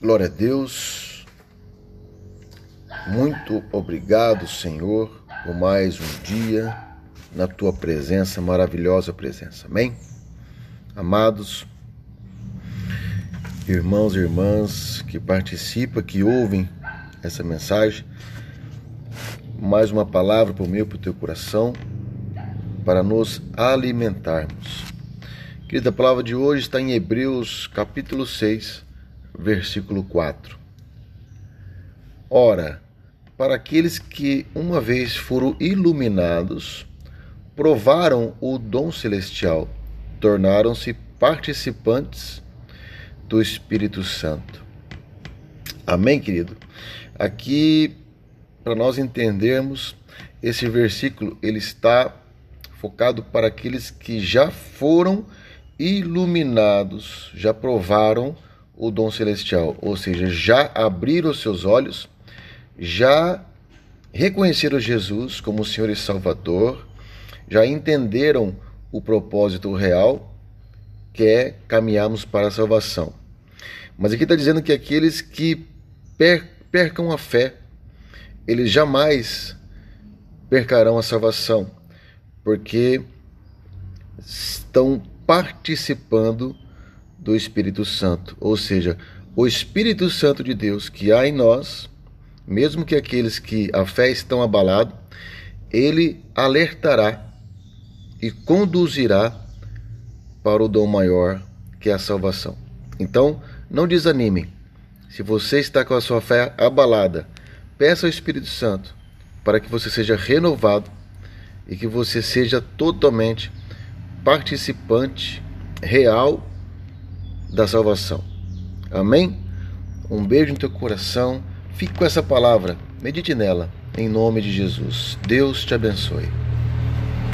Glória a Deus. Muito obrigado, Senhor, por mais um dia na tua presença, maravilhosa presença. Amém? Amados irmãos e irmãs que participam, que ouvem essa mensagem, mais uma palavra para o meu, para o teu coração, para nos alimentarmos. Querida, a palavra de hoje está em Hebreus capítulo 6, versículo 4. Ora, para aqueles que uma vez foram iluminados, provaram o dom celestial, tornaram-se participantes do Espírito Santo. Amém, querido? Aqui, para nós entendermos, esse versículo ele está focado para aqueles que já foram iluminados, já provaram o dom celestial, ou seja, já abriram os seus olhos, já reconheceram Jesus como Senhor e Salvador, já entenderam o propósito real, que é caminharmos para a salvação. Mas aqui está dizendo que aqueles que percam a fé, eles jamais percarão a salvação, porque estão participando do Espírito Santo, ou seja, o Espírito Santo de Deus que há em nós, mesmo que aqueles que a fé estão abalados, ele alertará e conduzirá para o dom maior que é a salvação. Então, não desanime. Se você está com a sua fé abalada, peça ao Espírito Santo para que você seja renovado e que você seja totalmente participante real da salvação. Amém? Um beijo no teu coração. Fique com essa palavra. Medite nela. Em nome de Jesus. Deus te abençoe.